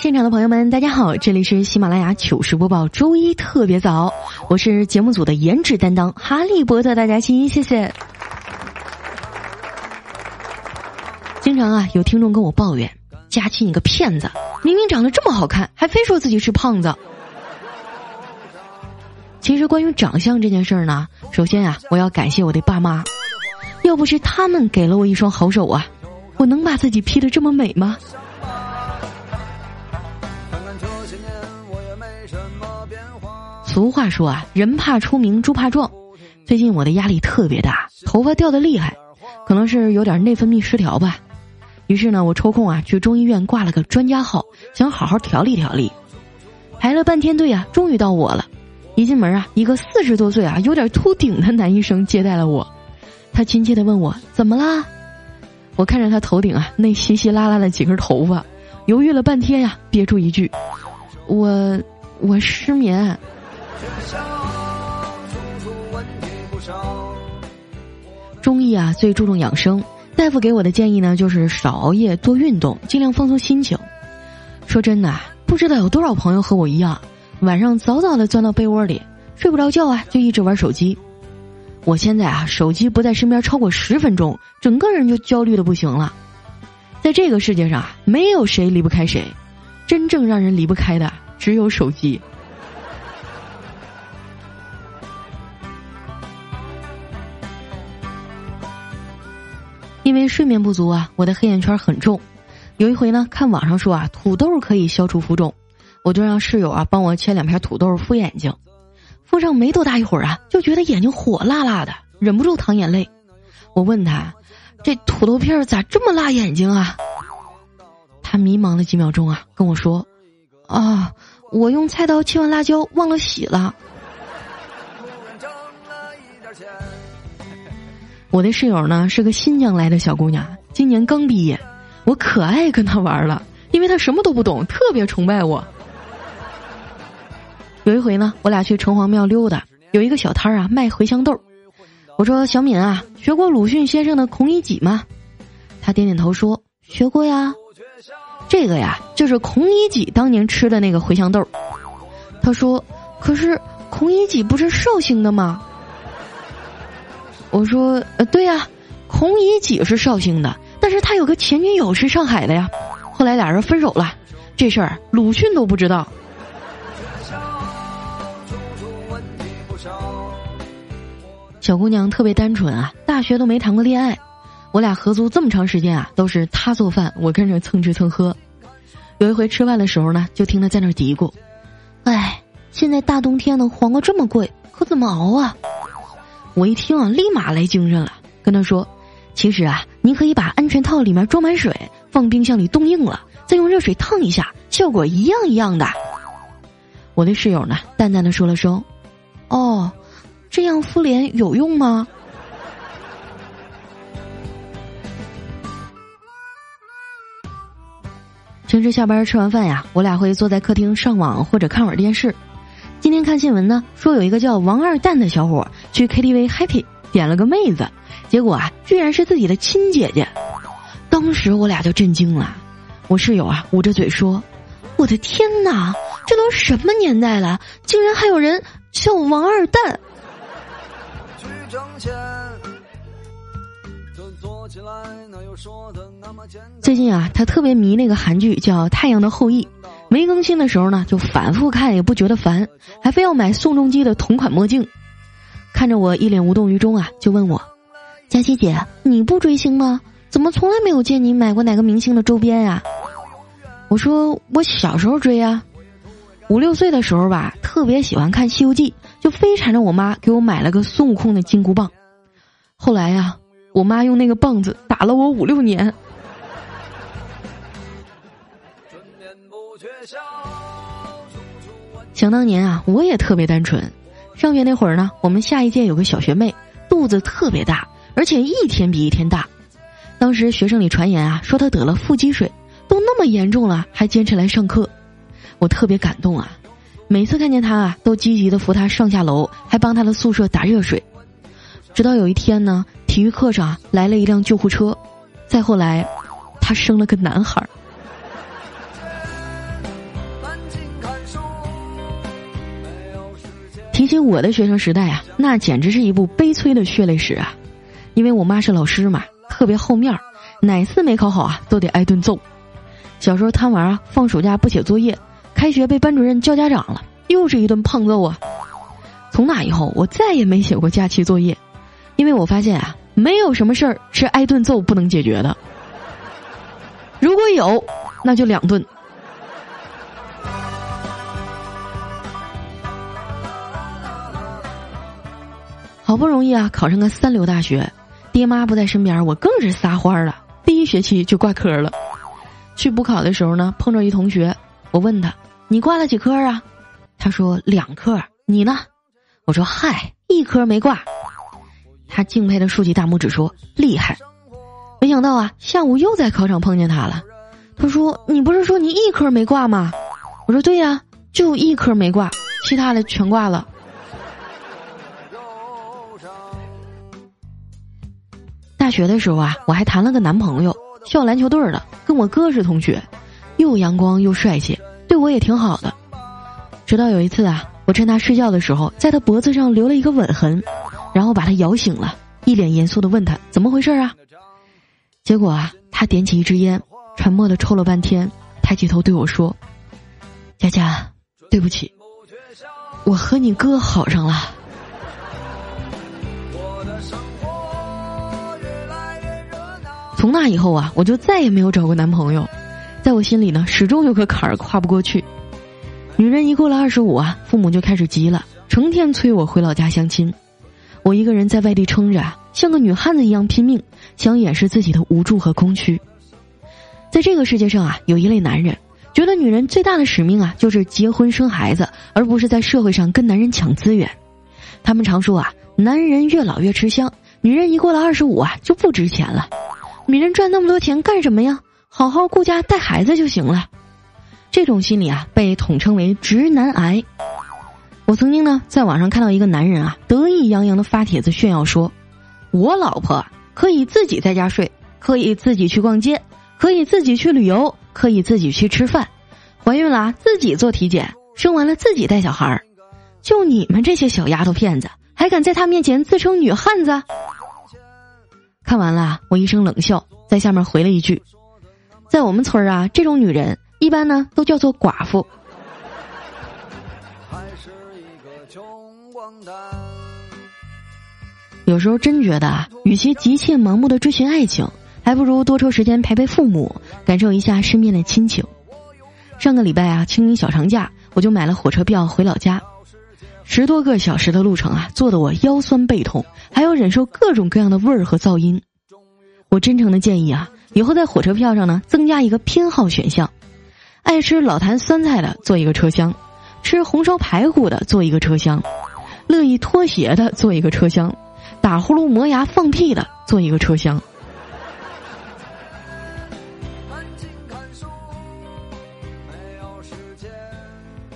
现场的朋友们，大家好，这里是喜马拉雅糗事播报周一特别早，我是节目组的颜值担当哈利波特大家亲，谢谢。经常啊，有听众跟我抱怨，佳期你个骗子，明明长得这么好看，还非说自己是胖子。其实关于长相这件事儿呢，首先啊，我要感谢我的爸妈，要不是他们给了我一双好手啊，我能把自己 P 的这么美吗？俗话说啊，人怕出名，猪怕壮。最近我的压力特别大，头发掉的厉害，可能是有点内分泌失调吧。于是呢，我抽空啊去中医院挂了个专家号，想好好调理调理。排了半天队啊，终于到我了。一进门啊，一个四十多岁啊有点秃顶的男医生接待了我。他亲切的问我怎么啦？我看着他头顶啊那稀稀拉拉的几根头发，犹豫了半天呀，憋出一句：“我我失眠。”中医啊，最注重养生。大夫给我的建议呢，就是少熬夜，多运动，尽量放松心情。说真的，不知道有多少朋友和我一样，晚上早早的钻到被窝里，睡不着觉啊，就一直玩手机。我现在啊，手机不在身边超过十分钟，整个人就焦虑的不行了。在这个世界上啊，没有谁离不开谁，真正让人离不开的只有手机。因为睡眠不足啊，我的黑眼圈很重。有一回呢，看网上说啊，土豆可以消除浮肿，我就让室友啊帮我切两片土豆敷眼睛。敷上没多大一会儿啊，就觉得眼睛火辣辣的，忍不住淌眼泪。我问他，这土豆片咋这么辣眼睛啊？他迷茫了几秒钟啊，跟我说：“啊，我用菜刀切完辣椒忘了洗了。”我的室友呢是个新疆来的小姑娘，今年刚毕业，我可爱跟她玩了，因为她什么都不懂，特别崇拜我。有一回呢，我俩去城隍庙溜达，有一个小摊儿啊卖茴香豆，我说小敏啊，学过鲁迅先生的《孔乙己》吗？她点点头说学过呀。这个呀就是孔乙己当年吃的那个茴香豆。他说，可是孔乙己不是绍兴的吗？我说呃对呀，孔乙己是绍兴的，但是他有个前女友是上海的呀，后来俩人分手了，这事儿鲁迅都不知道。小姑娘特别单纯啊，大学都没谈过恋爱，我俩合租这么长时间啊，都是她做饭，我跟着蹭吃蹭喝。有一回吃饭的时候呢，就听她在那嘀咕：“哎，现在大冬天的黄瓜这么贵，可怎么熬啊？”我一听啊，立马来精神了，跟他说：“其实啊，你可以把安全套里面装满水，放冰箱里冻硬了，再用热水烫一下，效果一样一样的。”我的室友呢，淡淡的说了声：“哦，这样敷脸有用吗？”平时下班吃完饭呀，我俩会坐在客厅上网或者看会儿电视。今天看新闻呢，说有一个叫王二蛋的小伙去 KTV happy，点了个妹子，结果啊，居然是自己的亲姐姐。当时我俩就震惊了，我室友啊捂着嘴说：“我的天哪，这都什么年代了，竟然还有人叫我王二蛋！”最近啊，他特别迷那个韩剧叫《太阳的后裔》。没更新的时候呢，就反复看也不觉得烦，还非要买宋仲基的同款墨镜。看着我一脸无动于衷啊，就问我：“佳琪姐，你不追星吗？怎么从来没有见你买过哪个明星的周边呀？”我说：“我小时候追啊，五六岁的时候吧，特别喜欢看《西游记》，就非缠着我妈给我买了个孙悟空的金箍棒。后来呀，我妈用那个棒子打了我五六年。”想当年啊，我也特别单纯。上学那会儿呢，我们下一届有个小学妹，肚子特别大，而且一天比一天大。当时学生里传言啊，说她得了腹积水，都那么严重了，还坚持来上课。我特别感动啊，每次看见她啊，都积极的扶她上下楼，还帮她的宿舍打热水。直到有一天呢，体育课上来了一辆救护车，再后来，她生了个男孩提起我的学生时代啊，那简直是一部悲催的血泪史啊！因为我妈是老师嘛，特别好面儿，哪次没考好啊，都得挨顿揍。小时候贪玩啊，放暑假不写作业，开学被班主任叫家长了，又是一顿胖揍啊！从那以后，我再也没写过假期作业，因为我发现啊，没有什么事儿是挨顿揍不能解决的。如果有，那就两顿。好不容易啊，考上个三流大学，爹妈不在身边，我更是撒欢儿了。第一学期就挂科了。去补考的时候呢，碰着一同学，我问他：“你挂了几科啊？”他说：“两科。”你呢？我说：“嗨，一科没挂。”他敬佩的竖起大拇指说：“厉害！”没想到啊，下午又在考场碰见他了。他说：“你不是说你一科没挂吗？”我说：“对呀，就一科没挂，其他的全挂了。”大学的时候啊，我还谈了个男朋友，校篮球队的，跟我哥是同学，又阳光又帅气，对我也挺好的。直到有一次啊，我趁他睡觉的时候，在他脖子上留了一个吻痕，然后把他摇醒了，一脸严肃的问他怎么回事啊？结果啊，他点起一支烟，沉默的抽了半天，抬起头对我说：“佳佳，对不起，我和你哥好上了。”从那以后啊，我就再也没有找过男朋友，在我心里呢，始终有个坎儿跨不过去。女人一过了二十五啊，父母就开始急了，成天催我回老家相亲。我一个人在外地撑着，像个女汉子一样拼命，想掩饰自己的无助和空虚。在这个世界上啊，有一类男人，觉得女人最大的使命啊，就是结婚生孩子，而不是在社会上跟男人抢资源。他们常说啊，男人越老越吃香，女人一过了二十五啊，就不值钱了。女人赚那么多钱干什么呀？好好顾家带孩子就行了。这种心理啊，被统称为“直男癌”。我曾经呢，在网上看到一个男人啊，得意洋洋的发帖子炫耀说：“我老婆可以自己在家睡，可以自己去逛街，可以自己去旅游，可以自己去吃饭，怀孕了自己做体检，生完了自己带小孩儿。就你们这些小丫头片子，还敢在她面前自称女汉子？”看完了，我一声冷笑，在下面回了一句：“在我们村儿啊，这种女人一般呢都叫做寡妇。”有时候真觉得啊，与其急切盲目的追寻爱情，还不如多抽时间陪陪父母，感受一下身边的亲情。上个礼拜啊，清明小长假，我就买了火车票回老家。十多个小时的路程啊，坐得我腰酸背痛，还要忍受各种各样的味儿和噪音。我真诚的建议啊，以后在火车票上呢，增加一个偏好选项：爱吃老坛酸菜的坐一个车厢，吃红烧排骨的坐一个车厢，乐意脱鞋的坐一个车厢，打呼噜磨牙放屁的坐一个车厢。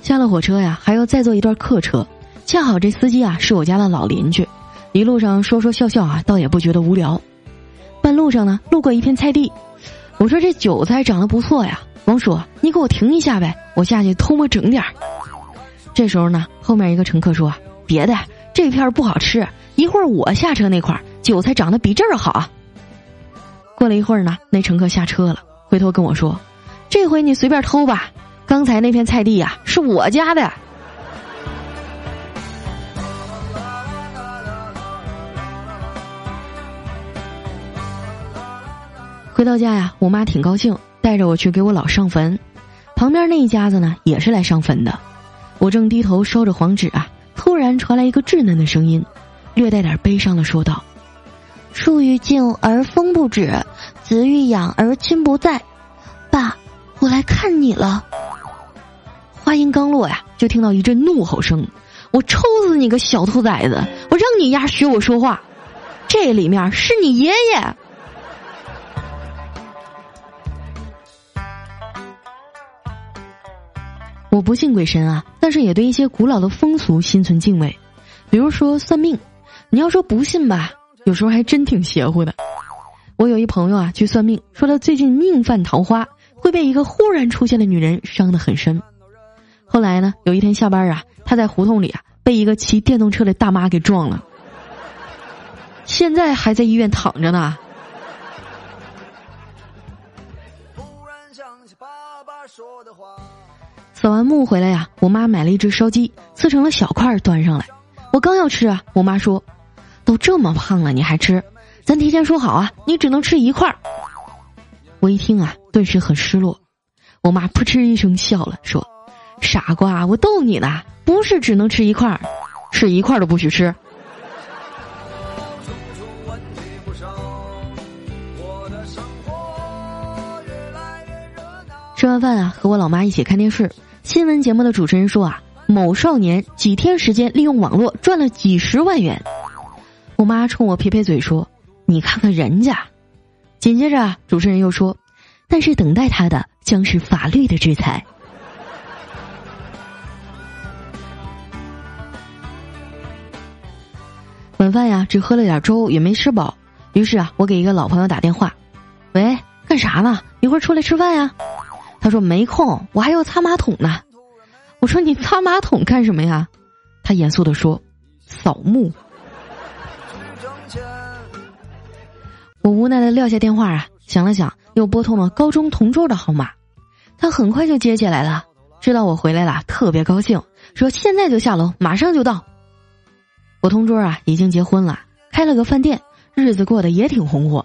下了火车呀，还要再坐一段客车。恰好这司机啊是我家的老邻居，一路上说说笑笑啊，倒也不觉得无聊。半路上呢，路过一片菜地，我说这韭菜长得不错呀，王叔，你给我停一下呗，我下去偷摸整点儿。这时候呢，后面一个乘客说：“别的这片不好吃，一会儿我下车那块韭菜长得比这儿好。”过了一会儿呢，那乘客下车了，回头跟我说：“这回你随便偷吧，刚才那片菜地呀是我家的。”回到家呀，我妈挺高兴，带着我去给我姥上坟。旁边那一家子呢，也是来上坟的。我正低头烧着黄纸啊，突然传来一个稚嫩的声音，略带点悲伤的说道：“树欲静而风不止，子欲养而亲不在。爸，我来看你了。”话音刚落呀，就听到一阵怒吼声：“我抽死你个小兔崽子！我让你丫学我说话！这里面是你爷爷。”我不信鬼神啊，但是也对一些古老的风俗心存敬畏，比如说算命。你要说不信吧，有时候还真挺邪乎的。我有一朋友啊，去算命，说他最近命犯桃花，会被一个忽然出现的女人伤得很深。后来呢，有一天下班啊，他在胡同里啊被一个骑电动车的大妈给撞了，现在还在医院躺着呢。扫完墓回来呀，我妈买了一只烧鸡，撕成了小块端上来。我刚要吃啊，我妈说：“都这么胖了，你还吃？咱提前说好啊，你只能吃一块。”我一听啊，顿时很失落。我妈扑哧一声笑了，说：“傻瓜，我逗你呢，不是只能吃一块，是一块都不许吃。”吃完饭啊，和我老妈一起看电视。新闻节目的主持人说啊，某少年几天时间利用网络赚了几十万元。我妈冲我撇撇嘴说：“你看看人家。”紧接着主持人又说：“但是等待他的将是法律的制裁。”晚饭呀，只喝了点粥，也没吃饱。于是啊，我给一个老朋友打电话：“喂，干啥呢？一会儿出来吃饭呀？”他说没空，我还要擦马桶呢。我说你擦马桶干什么呀？他严肃的说：“扫墓。”我无奈的撂下电话啊，想了想，又拨通了高中同桌的号码。他很快就接起来了，知道我回来了，特别高兴，说现在就下楼，马上就到。我同桌啊，已经结婚了，开了个饭店，日子过得也挺红火。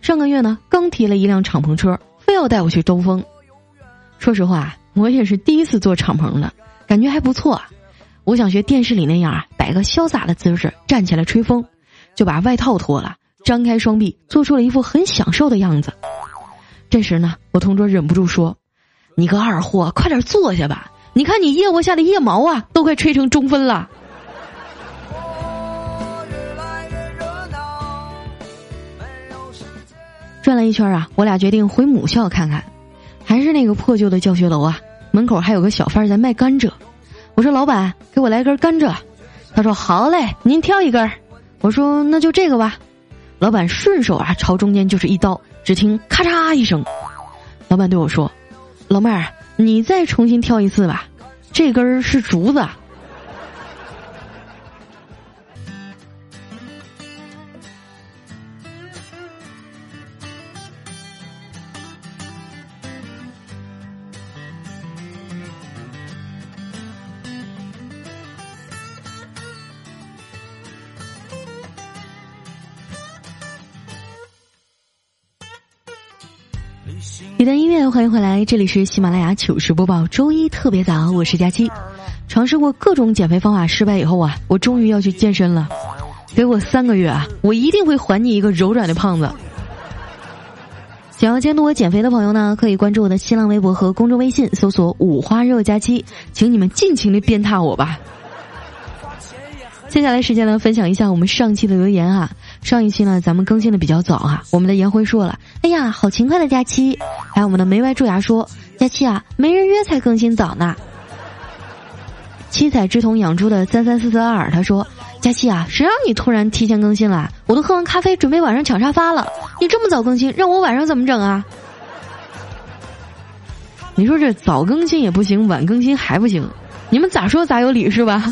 上个月呢，刚提了一辆敞篷车，非要带我去兜风。说实话，我也是第一次坐敞篷的，感觉还不错。我想学电视里那样啊，摆个潇洒的姿势站起来吹风，就把外套脱了，张开双臂，做出了一副很享受的样子。这时呢，我同桌忍不住说：“你个二货，快点坐下吧！你看你腋窝下的腋毛啊，都快吹成中分了。”转了一圈啊，我俩决定回母校看看。还是那个破旧的教学楼啊，门口还有个小贩在卖甘蔗。我说：“老板，给我来根甘蔗。”他说：“好嘞，您挑一根。”我说：“那就这个吧。”老板顺手啊，朝中间就是一刀，只听咔嚓一声。老板对我说：“老妹儿，你再重新挑一次吧，这根儿是竹子。”一段音乐，欢迎回来，这里是喜马拉雅糗事播报，周一特别早，我是佳期。尝试过各种减肥方法失败以后啊，我终于要去健身了。给我三个月啊，我一定会还你一个柔软的胖子。想要监督我减肥的朋友呢，可以关注我的新浪微博和公众微信，搜索“五花肉佳期”，请你们尽情的鞭挞我吧。接下来时间呢，分享一下我们上期的留言啊。上一期呢，咱们更新的比较早哈。我们的颜辉说了：“哎呀，好勤快的假期。”还有我们的梅歪蛀牙说：“佳期啊，没人约才更新早呢。”七彩之瞳养猪的三三四四二他说：“佳期啊，谁让你突然提前更新了？我都喝完咖啡，准备晚上抢沙发了。你这么早更新，让我晚上怎么整啊？”你说这早更新也不行，晚更新还不行，你们咋说咋有理是吧？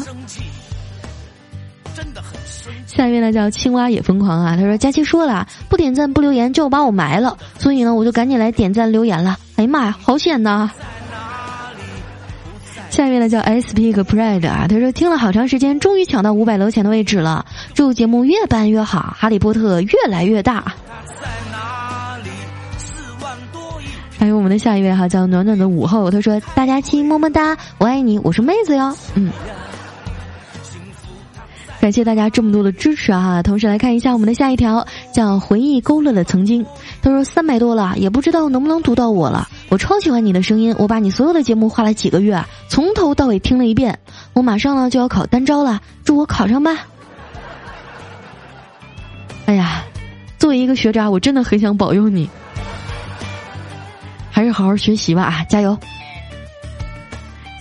下一位呢叫青蛙也疯狂啊，他说佳期说了不点赞不留言就把我埋了，所以呢我就赶紧来点赞留言了。哎呀妈呀，好险呐！下一位呢叫 S P 和 Pride 啊，他说听了好长时间，终于抢到五百楼前的位置了。祝节目越办越好，哈利波特越来越大。还有我们的下一位哈叫暖暖的午后，他说大家亲么么哒，我爱你，我是妹子哟，嗯。感谢大家这么多的支持啊！同时来看一下我们的下一条，叫回忆勾勒了曾经。他说三百多了，也不知道能不能读到我了。我超喜欢你的声音，我把你所有的节目花了几个月，从头到尾听了一遍。我马上呢就要考单招了，祝我考上吧。哎呀，作为一个学渣，我真的很想保佑你，还是好好学习吧啊，加油！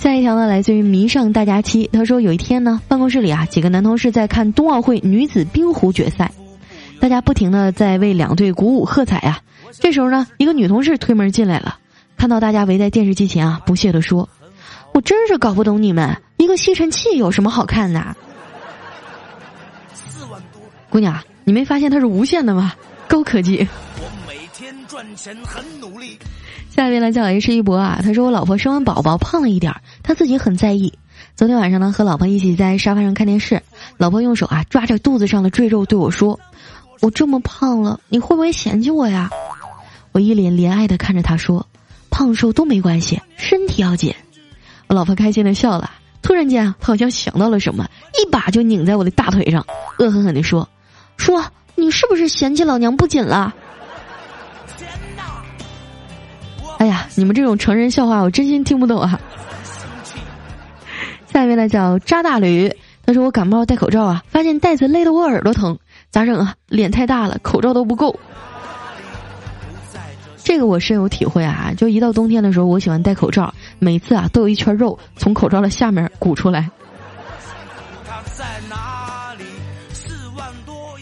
下一条呢，来自于迷上大家期。他说有一天呢，办公室里啊，几个男同事在看冬奥会女子冰壶决赛，大家不停的在为两队鼓舞喝彩啊。这时候呢，一个女同事推门进来了，看到大家围在电视机前啊，不屑地说：“我真是搞不懂你们，一个吸尘器有什么好看的？”四万多，姑娘。你没发现它是无线的吗？高科技。天赚钱很努力。下面来叫 H 一博啊，他说我老婆生完宝宝胖了一点儿，他自己很在意。昨天晚上呢，和老婆一起在沙发上看电视，老婆用手啊抓着肚子上的赘肉对我说：“我这么胖了，你会不会嫌弃我呀？”我一脸怜爱的看着他说：“胖瘦都没关系，身体要紧。”我老婆开心的笑了。突然间啊，她好像想到了什么，一把就拧在我的大腿上，恶狠狠地说。说你是不是嫌弃老娘不紧了？你们这种成人笑话我真心听不懂啊！下一位呢叫扎大驴，他说我感冒戴口罩啊，发现戴子勒得我耳朵疼，咋整啊？脸太大了，口罩都不够。这个我深有体会啊！就一到冬天的时候，我喜欢戴口罩，每次啊都有一圈肉从口罩的下面鼓出来。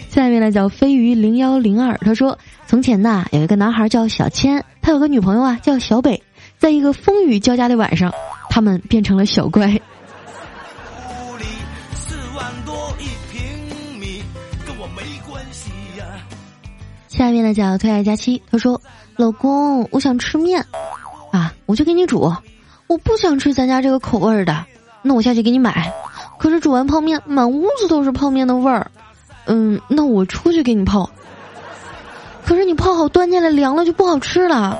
下面呢叫飞鱼零幺零二，他说：从前呐有一个男孩叫小千，他有个女朋友啊叫小北，在一个风雨交加的晚上，他们变成了小乖。下面呢叫特爱佳期，他说：老公，我想吃面，啊，我就给你煮。我不想吃咱家这个口味的，那我下去给你买。可是煮完泡面，满屋子都是泡面的味儿。嗯，那我出去给你泡。可是你泡好端进来凉了就不好吃了。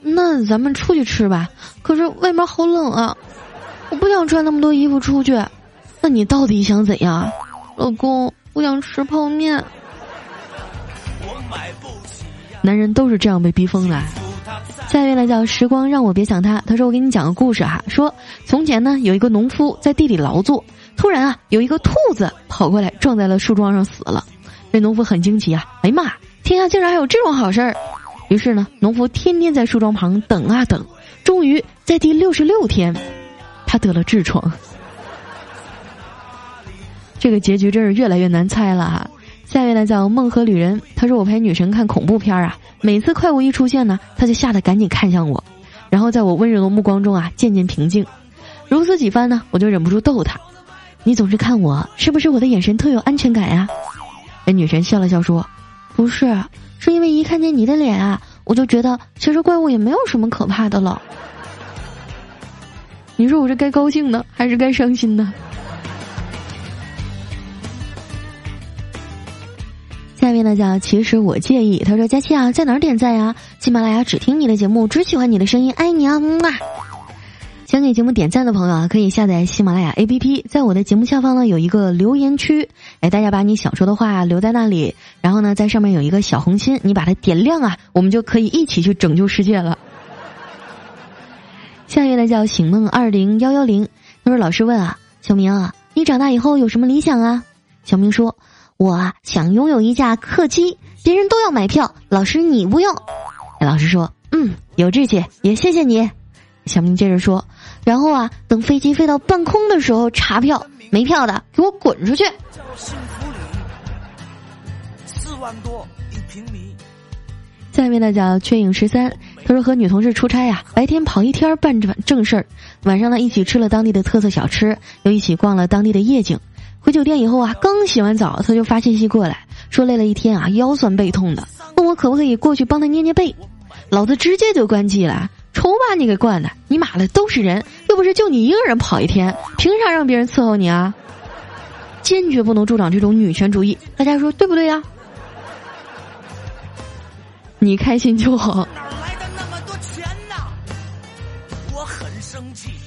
那咱们出去吃吧。可是外面好冷啊，我不想穿那么多衣服出去。那你到底想怎样？老公，我想吃泡面。男人都是这样被逼疯的。下一位呢叫时光让我别想他。他说我给你讲个故事哈。说从前呢有一个农夫在地里劳作。突然啊，有一个兔子跑过来撞在了树桩上死了，这农夫很惊奇啊！哎呀妈，天下竟然还有这种好事儿！于是呢，农夫天天在树桩旁等啊等，终于在第六十六天，他得了痔疮。这个结局真是越来越难猜了哈！下一位呢叫梦河旅人，他说我陪女神看恐怖片啊，每次怪物一出现呢，他就吓得赶紧看向我，然后在我温柔的目光中啊渐渐平静，如此几番呢，我就忍不住逗他。你总是看我，是不是我的眼神特有安全感呀？那女神笑了笑说：“不是，是因为一看见你的脸啊，我就觉得其实怪物也没有什么可怕的了。”你说我是该高兴呢，还是该伤心呢？下面呢叫其实我介意，他说佳期啊，在哪儿点赞呀？喜马拉雅只听你的节目，只喜欢你的声音，爱你啊！木啊。想给节目点赞的朋友啊，可以下载喜马拉雅 APP，在我的节目下方呢有一个留言区，哎，大家把你想说的话留在那里，然后呢，在上面有一个小红心，你把它点亮啊，我们就可以一起去拯救世界了。下一位呢叫醒梦二零幺幺零，他说老师问啊，小明啊，你长大以后有什么理想啊？小明说，我啊想拥有一架客机，别人都要买票，老师你不用。老师说，嗯，有志气，也谢谢你。小明接着说。然后啊，等飞机飞到半空的时候查票，没票的给我滚出去。四万多一平米。下面呢叫缺影十三，他说和女同事出差呀，白天跑一天办正正事儿，晚上呢一起吃了当地的特色小吃，又一起逛了当地的夜景。回酒店以后啊，刚洗完澡，他就发信息过来，说累了一天啊，腰酸背痛的，问我可不可以过去帮他捏捏背。老子直接就关机了。愁把你给惯的，你妈的都是人，又不是就你一个人跑一天，凭啥让别人伺候你啊？坚决不能助长这种女权主义，大家说对不对呀？你开心就好。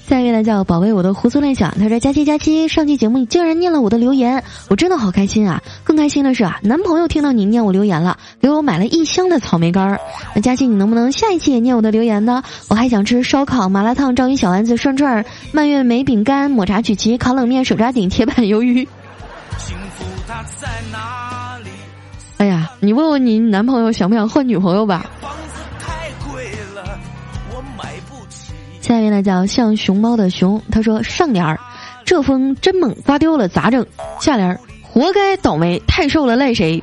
下一位呢叫宝贝，我的胡思乱想。他说：“佳期佳期，上期节目你竟然念了我的留言，我真的好开心啊！更开心的是啊，男朋友听到你念我留言了，给我买了一箱的草莓干儿。那佳期，你能不能下一期也念我的留言呢？我还想吃烧烤、麻辣烫、章鱼小丸子、涮串、蔓越莓饼干、抹茶曲奇、烤冷面、手抓饼、铁板鱿鱼。幸福它在哪里哎呀，你问问你男朋友想不想换女朋友吧？”下一位呢叫像熊猫的熊，他说上联儿，这风真猛，刮丢了咋整？下联儿，活该倒霉，太瘦了赖谁？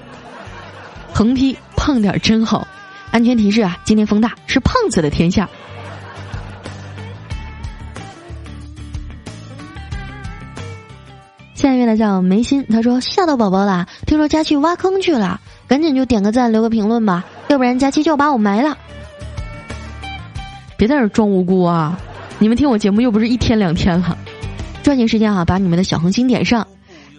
横批胖点真好。安全提示啊，今天风大，是胖子的天下。下一位呢叫眉心，他说吓到宝宝了，听说佳琪挖坑去了，赶紧就点个赞，留个评论吧，要不然佳琪就要把我埋了。别在这装无辜啊！你们听我节目又不是一天两天了，抓紧时间啊，把你们的小红心点上。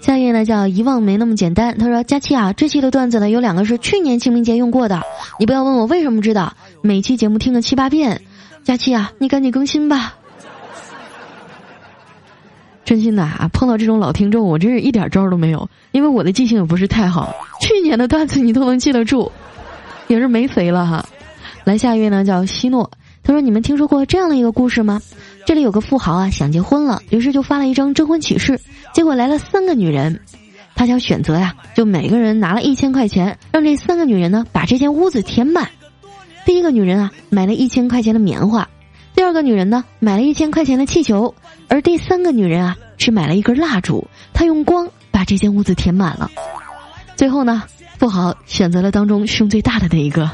下一位呢叫遗忘没那么简单，他说：“佳期啊，这期的段子呢有两个是去年清明节用过的，你不要问我为什么知道，每期节目听个七八遍。佳期啊，你赶紧更新吧。”真心的啊，碰到这种老听众，我真是一点招都没有，因为我的记性也不是太好，去年的段子你都能记得住，也是没肥了哈。来，下一位呢叫希诺。他说：“你们听说过这样的一个故事吗？这里有个富豪啊，想结婚了，于是就发了一张征婚启事。结果来了三个女人，他想选择呀，就每个人拿了一千块钱，让这三个女人呢把这间屋子填满。第一个女人啊，买了一千块钱的棉花；第二个女人呢，买了一千块钱的气球；而第三个女人啊，是买了一根蜡烛。她用光把这间屋子填满了。最后呢，富豪选择了当中胸最大的那一个。”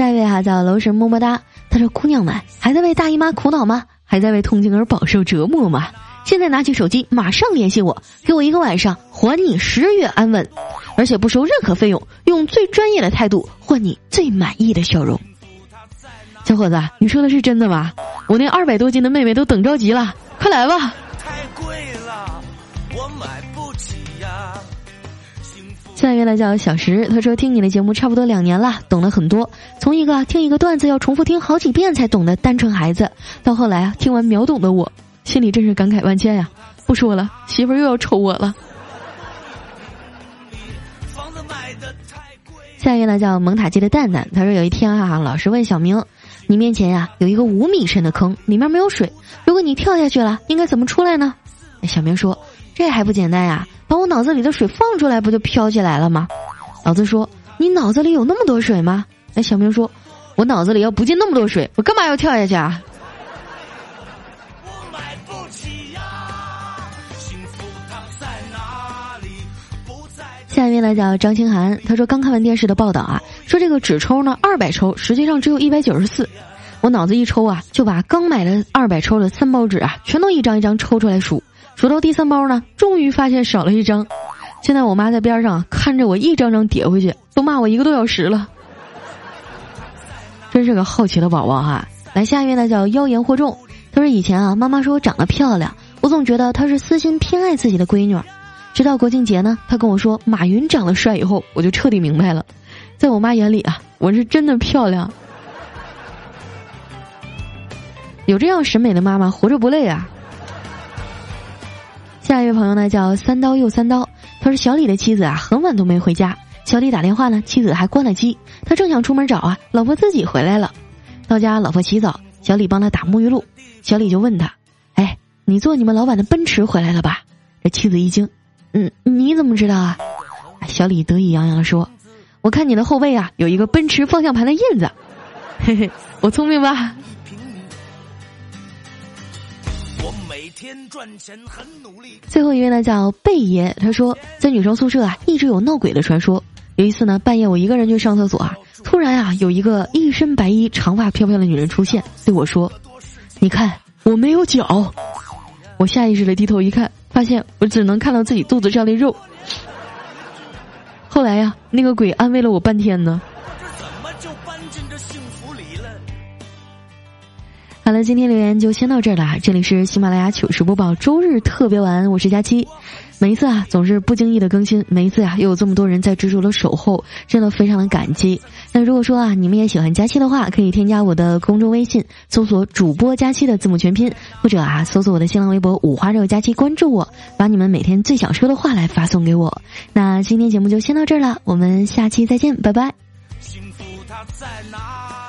下一位哈叫楼神么么哒，他说：“姑娘们还在为大姨妈苦恼吗？还在为痛经而饱受折磨吗？现在拿起手机，马上联系我，给我一个晚上，还你十月安稳，而且不收任何费用，用最专业的态度换你最满意的笑容。”小伙子，你说的是真的吗？我那二百多斤的妹妹都等着急了，快来吧！太贵了，我买。下一位呢叫小石，他说听你的节目差不多两年了，懂了很多。从一个听一个段子要重复听好几遍才懂的单纯孩子，到后来啊听完秒懂的我，心里真是感慨万千呀！不说了，媳妇儿又要抽我了。下一位呢叫蒙塔基的蛋蛋，他说有一天啊，老师问小明：“你面前呀有一个五米深的坑，里面没有水，如果你跳下去了，应该怎么出来呢？”小明说：“这还不简单呀。”把我脑子里的水放出来，不就飘起来了吗？老子说：“你脑子里有那么多水吗？”哎，小明说：“我脑子里要不进那么多水，我干嘛要跳下去啊？”下一位呢叫张清涵，他说刚看完电视的报道啊，说这个纸抽呢二百抽，实际上只有一百九十四。我脑子一抽啊，就把刚买的二百抽的三包纸啊，全都一张一张抽出来数。数到第三包呢，终于发现少了一张。现在我妈在边上看着我一张张叠回去，都骂我一个多小时了。真是个好奇的宝宝哈！来下一位呢，叫妖言惑众。他说以前啊，妈妈说我长得漂亮，我总觉得她是私心偏爱自己的闺女。直到国庆节呢，她跟我说马云长得帅以后，我就彻底明白了，在我妈眼里啊，我是真的漂亮。有这样审美的妈妈，活着不累啊！这朋友呢叫三刀又三刀，他说小李的妻子啊很晚都没回家，小李打电话呢，妻子还关了机，他正想出门找啊，老婆自己回来了，到家老婆洗澡，小李帮他打沐浴露，小李就问他，哎，你坐你们老板的奔驰回来了吧？这妻子一惊，嗯，你怎么知道啊？小李得意洋洋说，我看你的后背啊有一个奔驰方向盘的印子，嘿嘿，我聪明吧？每天赚钱很努力。最后一位呢叫贝爷，他说在女生宿舍啊一直有闹鬼的传说。有一次呢半夜我一个人去上厕所啊，突然啊有一个一身白衣、长发飘飘的女人出现，对我说：“你看我没有脚。”我下意识的低头一看，发现我只能看到自己肚子上的肉。后来呀，那个鬼安慰了我半天呢。好了，今天留言就先到这儿了。这里是喜马拉雅糗事播报周日特别晚，我是佳期。每一次啊，总是不经意的更新，每一次呀，又有这么多人在执着的守候，真的非常的感激。那如果说啊，你们也喜欢佳期的话，可以添加我的公众微信，搜索主播佳期的字母全拼，或者啊，搜索我的新浪微博五花肉佳期，关注我，把你们每天最想说的话来发送给我。那今天节目就先到这儿了，我们下期再见，拜拜。幸福它在哪？